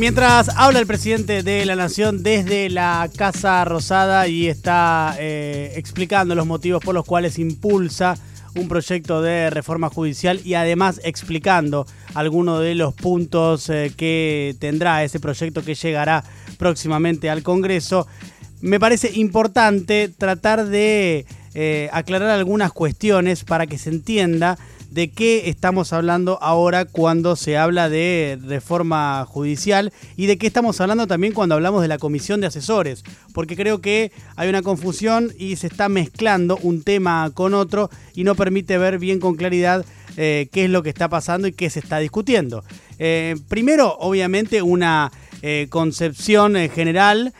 Mientras habla el presidente de la Nación desde la Casa Rosada y está eh, explicando los motivos por los cuales impulsa un proyecto de reforma judicial y además explicando algunos de los puntos eh, que tendrá ese proyecto que llegará próximamente al Congreso, me parece importante tratar de eh, aclarar algunas cuestiones para que se entienda de qué estamos hablando ahora cuando se habla de reforma judicial y de qué estamos hablando también cuando hablamos de la comisión de asesores, porque creo que hay una confusión y se está mezclando un tema con otro y no permite ver bien con claridad eh, qué es lo que está pasando y qué se está discutiendo. Eh, primero, obviamente, una eh, concepción general,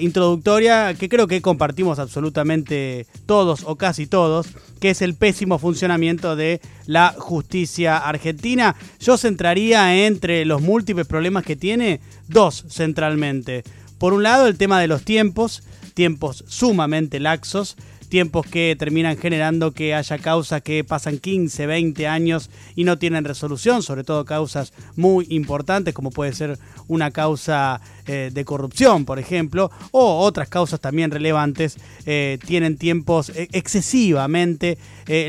introductoria, que creo que compartimos absolutamente todos o casi todos, que es el pésimo funcionamiento de la justicia argentina. Yo centraría entre los múltiples problemas que tiene dos centralmente. Por un lado, el tema de los tiempos, tiempos sumamente laxos, tiempos que terminan generando que haya causas que pasan 15, 20 años y no tienen resolución, sobre todo causas muy importantes como puede ser una causa eh, de corrupción, por ejemplo, o otras causas también relevantes, eh, tienen tiempos eh, excesivamente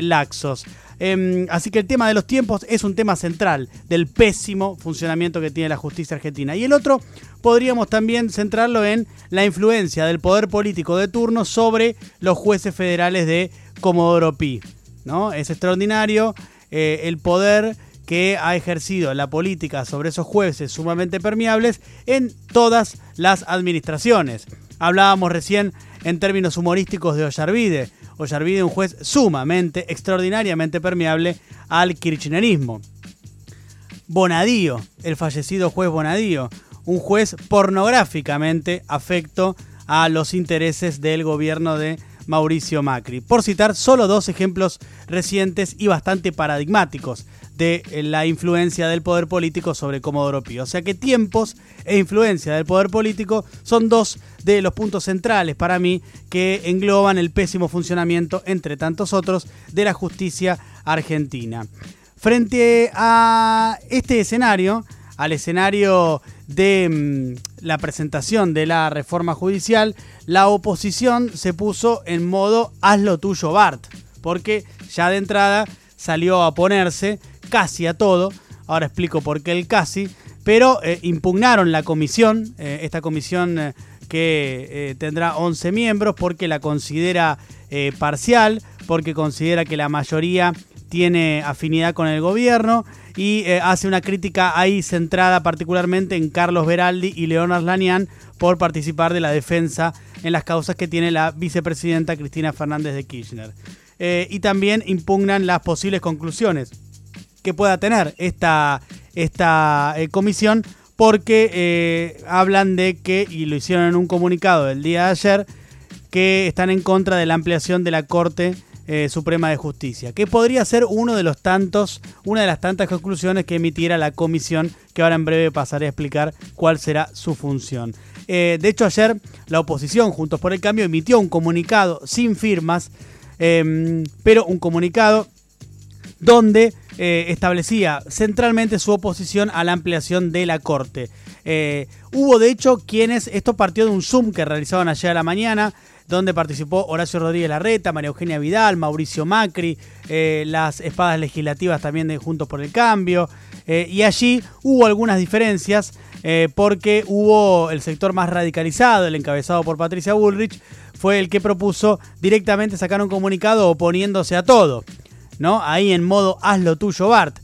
laxos. Em, así que el tema de los tiempos es un tema central del pésimo funcionamiento que tiene la justicia argentina. Y el otro podríamos también centrarlo en la influencia del poder político de turno sobre los jueces federales de Comodoro Pi. ¿no? Es extraordinario eh, el poder que ha ejercido la política sobre esos jueces sumamente permeables en todas las administraciones. Hablábamos recién en términos humorísticos de Ollarvide. Ollarvide, un juez sumamente, extraordinariamente permeable al kirchnerismo. Bonadío, el fallecido juez Bonadío, un juez pornográficamente afecto a los intereses del gobierno de Mauricio Macri. Por citar solo dos ejemplos recientes y bastante paradigmáticos de la influencia del poder político sobre Comodoro Pi. O sea que tiempos e influencia del poder político son dos de los puntos centrales para mí que engloban el pésimo funcionamiento, entre tantos otros, de la justicia argentina. Frente a este escenario, al escenario de mm, la presentación de la reforma judicial, la oposición se puso en modo hazlo tuyo Bart, porque ya de entrada salió a oponerse casi a todo, ahora explico por qué el casi, pero eh, impugnaron la comisión, eh, esta comisión eh, que tendrá 11 miembros porque la considera parcial, porque considera que la mayoría tiene afinidad con el gobierno y hace una crítica ahí centrada particularmente en Carlos Beraldi y Leonard Lanian por participar de la defensa en las causas que tiene la vicepresidenta Cristina Fernández de Kirchner. y también impugnan las posibles conclusiones que pueda tener esta, esta eh, comisión porque eh, hablan de que, y lo hicieron en un comunicado del día de ayer, que están en contra de la ampliación de la Corte eh, Suprema de Justicia, que podría ser uno de los tantos, una de las tantas conclusiones que emitiera la comisión, que ahora en breve pasaré a explicar cuál será su función. de hecho, ayer la oposición, Juntos por el Cambio, emitió un comunicado sin firmas, em, pero un comunicado donde eh, establecía centralmente su oposición a la ampliación de la Corte. Eh, hubo de hecho quienes, esto partió de un Zoom que realizaban ayer a la mañana, donde participó Horacio Rodríguez Larreta, María Eugenia Vidal, Mauricio Macri, eh, las espadas legislativas también de Juntos por el Cambio, y allí hubo algunas diferencias porque hubo el sector más radicalizado, el encabezado por Patricia Bullrich, fue el que propuso directamente sacar un comunicado oponiéndose a todo. ¿no? Ahí en modo hazlo tuyo, Bart.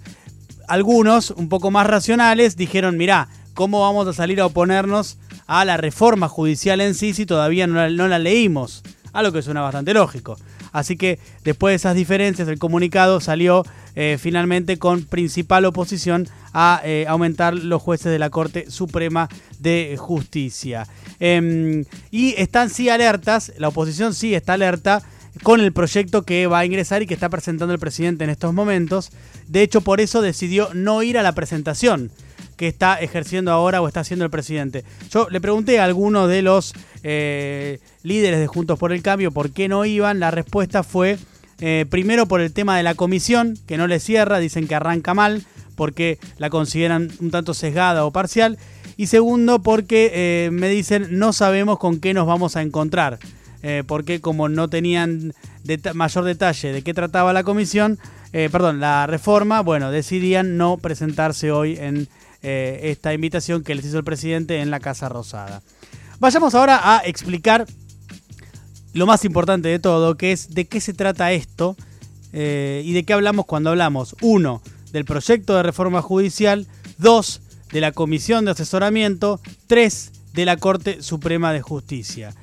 Algunos, un poco más racionales, dijeron, mirá, ¿cómo vamos a salir a oponernos a la reforma judicial en sí si todavía no la, leímos? A lo que suena bastante lógico. Así que después de esas diferencias, el comunicado salió eh, finalmente con principal oposición a eh, aumentar los jueces de la Corte Suprema de Justicia. Em, y están sí alertas, la oposición sí está alerta con el proyecto que va a ingresar y que está presentando el presidente en estos momentos. De hecho, por eso decidió no ir a la presentación que está ejerciendo ahora o está haciendo el presidente. Yo le pregunté a algunos de los eh, líderes de Juntos por el Cambio por qué no iban. La respuesta fue eh, primero por el tema de la comisión, que no le cierra, dicen que arranca mal porque la consideran un tanto sesgada o parcial. Y segundo, porque eh, me dicen no sabemos con qué nos vamos a encontrar. Porque como no tenían mayor detalle de qué trataba la comisión, perdón, la reforma, bueno, decidían no presentarse hoy en esta invitación que les hizo el presidente en la Casa Rosada. Vayamos ahora a explicar lo más importante de todo, que es de qué se trata esto y de qué hablamos cuando hablamos, uno, del proyecto de reforma judicial, dos, de la Comisión de Asesoramiento, 3 de la Corte Suprema de Justicia.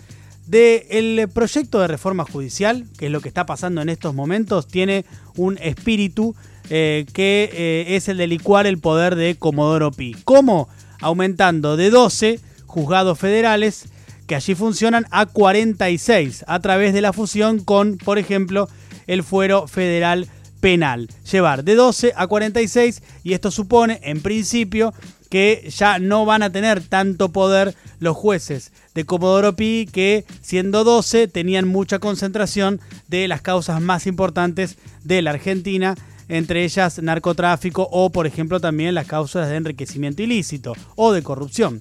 Del proyecto de reforma judicial, que es lo que está pasando en estos momentos, tiene un espíritu eh, que eh, es el de licuar el poder de Comodoro Pi. ¿Cómo? Aumentando de 12 juzgados federales que allí funcionan a 46 a través de la fusión con, por ejemplo, el fuero federal penal. Llevar de 12 a 46 y esto supone, en principio, que ya no van a tener tanto poder los jueces de Comodoro Pi que siendo 12 tenían mucha concentración de las causas más importantes de la Argentina, entre ellas narcotráfico o por ejemplo también las causas de enriquecimiento ilícito o de corrupción.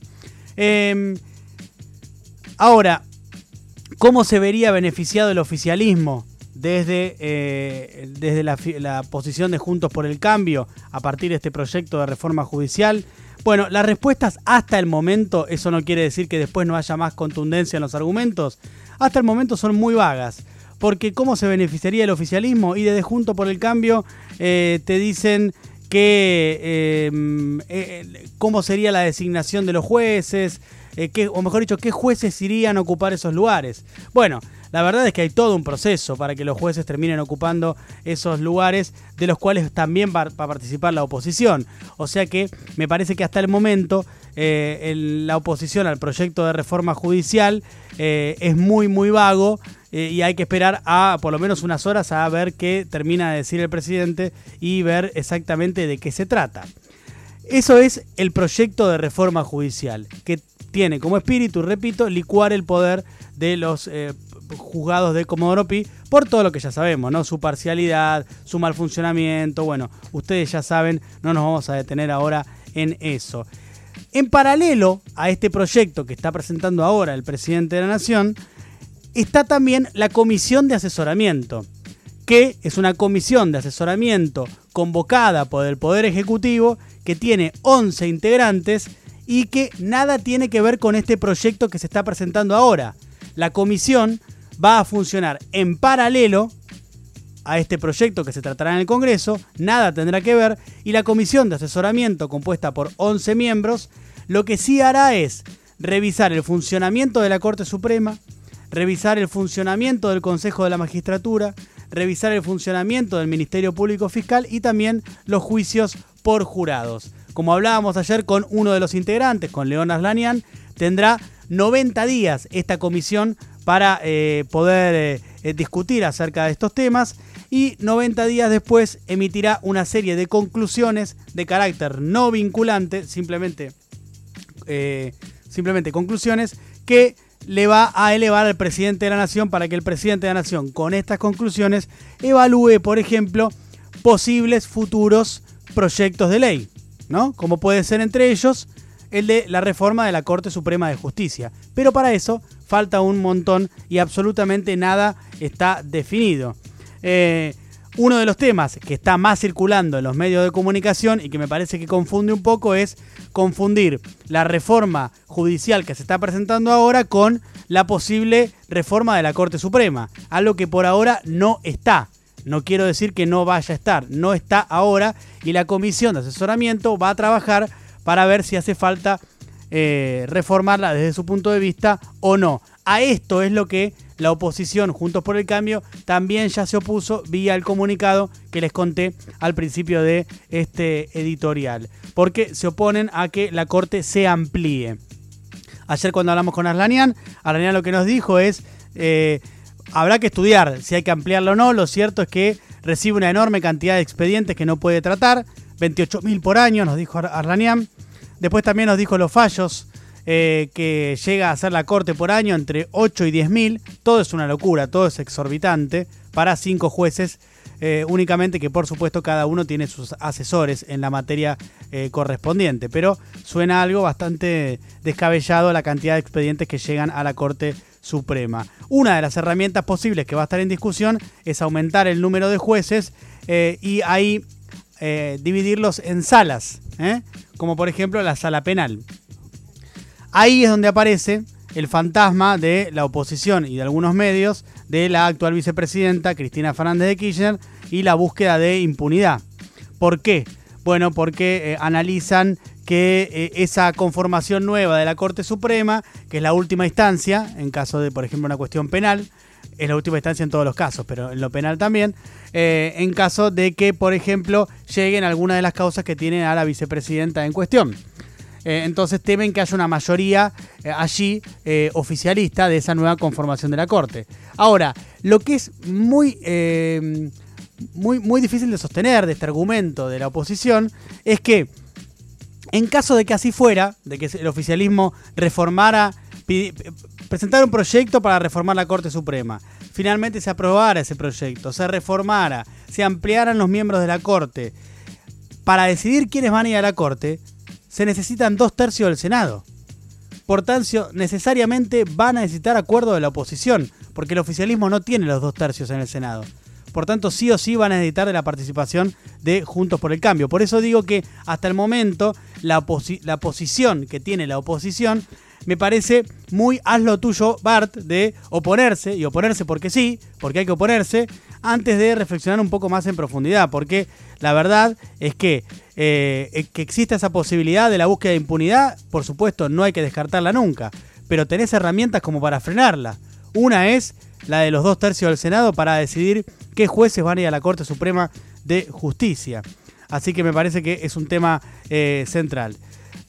Em, ahora, ¿cómo se vería beneficiado el oficialismo desde, eh, desde la posición de Juntos por el Cambio a partir de este proyecto de reforma judicial? Bueno, las respuestas hasta el momento, eso no quiere decir que después no haya más contundencia en los argumentos, hasta el momento son muy vagas. Porque ¿cómo se beneficiaría el oficialismo? Y desde Junto por el Cambio eh, te dicen que eh, eh, cómo sería la designación de los jueces, o mejor dicho, qué jueces irían a ocupar esos lugares. Bueno, la verdad es que hay todo un proceso para que los jueces terminen ocupando esos lugares de los cuales también va, a participar la oposición. O sea que me parece que hasta el momento eh, la oposición al proyecto de reforma judicial eh, es muy, muy vago eh, y hay que esperar a por lo menos unas horas a ver qué termina de decir el presidente y ver exactamente de qué se trata. Eso es el proyecto de reforma judicial, que tiene como espíritu, repito, licuar el poder de los juzgados de Comodoro Pi por todo lo que ya sabemos, ¿no? Su parcialidad, su mal funcionamiento, bueno, ustedes ya saben, no nos vamos a detener ahora en eso. En paralelo a este proyecto que está presentando ahora el presidente de la Nación, está también la comisión de asesoramiento, que es una comisión de asesoramiento convocada por el Poder Ejecutivo que tiene 11 integrantes y que nada tiene que ver con este proyecto que se está presentando ahora. La comisión va a funcionar en paralelo a este proyecto que se tratará en el Congreso, nada tendrá que ver, y la comisión de asesoramiento compuesta por 11 miembros, lo que sí hará es revisar el funcionamiento de la Corte Suprema, revisar el funcionamiento del Consejo de la Magistratura, revisar el funcionamiento del Ministerio Público Fiscal y también los juicios por jurados. Como hablábamos ayer con uno de los integrantes, con León Aslanian, tendrá 90 días esta comisión para eh, poder eh, eh, discutir acerca de estos temas y 90 días después emitirá una serie de conclusiones de carácter no vinculante, simplemente, simplemente conclusiones que le va a elevar al presidente de la nación para que el presidente de la nación con estas conclusiones evalúe, por ejemplo, posibles futuros proyectos de ley, ¿no? Como puede ser entre ellos el de la reforma de la Corte Suprema de Justicia. Pero para eso falta un montón y absolutamente nada está definido. Eh, uno de los temas que está más circulando en los medios de comunicación y que me parece que confunde un poco es confundir la reforma judicial que se está presentando ahora con la posible reforma de la Corte Suprema, algo que por ahora no está. No quiero decir que no vaya a estar, no está ahora y la comisión de asesoramiento va a trabajar para ver si hace falta eh, reformarla desde su punto de vista o no. A esto es lo que la oposición, Juntos por el Cambio, también ya se opuso vía el comunicado que les conté al principio de este editorial, porque se oponen a que la Corte se amplíe. Ayer cuando hablamos con Arlanian, Arlanian lo que nos dijo es, eh, habrá que estudiar si hay que ampliarlo o no, lo cierto es que recibe una enorme cantidad de expedientes que no puede tratar, 28.000 por año, nos dijo Arlanian. Después también nos dijo los fallos eh, que llega a hacer la corte por año entre 8 y 10.000. Todo es una locura, todo es exorbitante para cinco jueces eh, únicamente que por supuesto cada uno tiene sus asesores en la materia eh, correspondiente, pero suena algo bastante descabellado la cantidad de expedientes que llegan a la Corte Suprema. Una de las herramientas posibles que va a estar en discusión es aumentar el número de jueces y ahí dividirlos en salas, como por ejemplo la sala penal. Ahí es donde aparece el fantasma de la oposición y de algunos medios de la actual vicepresidenta Cristina Fernández de Kirchner y la búsqueda de impunidad. ¿Por qué? Bueno, porque eh, analizan que eh, esa conformación nueva de la Corte Suprema, que es la última instancia, en caso de, por ejemplo, una cuestión penal, es la última instancia en todos los casos, pero en lo penal también, eh, en caso de que, por ejemplo, lleguen alguna de las causas que tiene a la vicepresidenta en cuestión. Eh, entonces temen que haya una mayoría eh, allí oficialista de esa nueva conformación de la Corte. Ahora, lo que es muy, muy, muy difícil de sostener de este argumento de la oposición es que en caso de que así fuera, de que el oficialismo reformara, presentara un proyecto para reformar la Corte Suprema, finalmente se aprobara ese proyecto, se reformara, se ampliaran los miembros de la Corte, para decidir quiénes van a ir a la Corte, se necesitan dos tercios del Senado. Por tanto, necesariamente van a necesitar acuerdo de la oposición, porque el oficialismo no tiene los dos tercios en el Senado. Por tanto, sí o sí van a necesitar de la participación de Juntos por el Cambio. Por eso digo que hasta el momento la, la posición que tiene la oposición me parece muy haz lo tuyo, Bart, de oponerse, y oponerse porque sí, porque hay que oponerse, antes de reflexionar un poco más en profundidad, porque la verdad es que eh, que exista esa posibilidad de la búsqueda de impunidad, por supuesto, no hay que descartarla nunca, pero tenés herramientas como para frenarla. Una es la de los dos tercios del Senado para decidir qué jueces van a ir a la Corte Suprema de Justicia. Así que me parece que es un tema eh, central.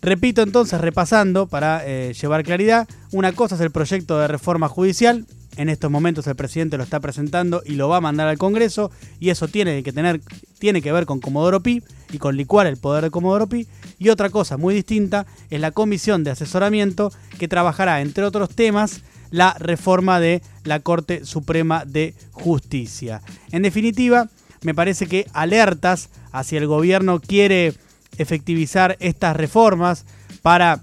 Repito entonces, repasando para eh, llevar claridad, una cosa es el proyecto de reforma judicial, en estos momentos el presidente lo está presentando y lo va a mandar al Congreso y eso tiene que tener tiene que ver con Comodoro Pi y con licuar el poder de Comodoro Pi y otra cosa muy distinta es la comisión de asesoramiento que trabajará entre otros temas la reforma de la Corte Suprema de Justicia. En definitiva, me parece que alertas hacia el gobierno quiere efectivizar estas reformas para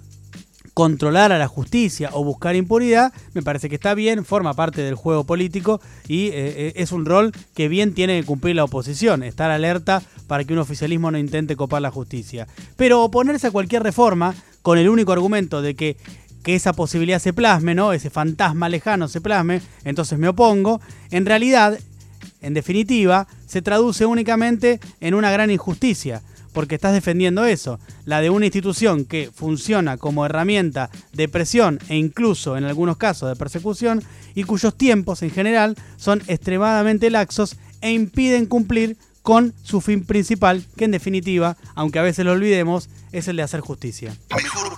controlar a la justicia o buscar impunidad, me parece que está bien, forma parte del juego político y eh, eh, es un rol que bien tiene que cumplir la oposición, estar alerta para que un oficialismo no intente copar la justicia. Pero oponerse a cualquier reforma con el único argumento de que que esa posibilidad se plasme, ¿no? Ese fantasma lejano se plasme, entonces me opongo. En realidad, en definitiva, se traduce únicamente en una gran injusticia porque estás defendiendo eso, la de una institución que funciona como herramienta de presión e incluso en algunos casos de persecución y cuyos tiempos en general son extremadamente laxos e impiden cumplir con su fin principal, que en definitiva, aunque a veces lo olvidemos, es el de hacer justicia. Mejor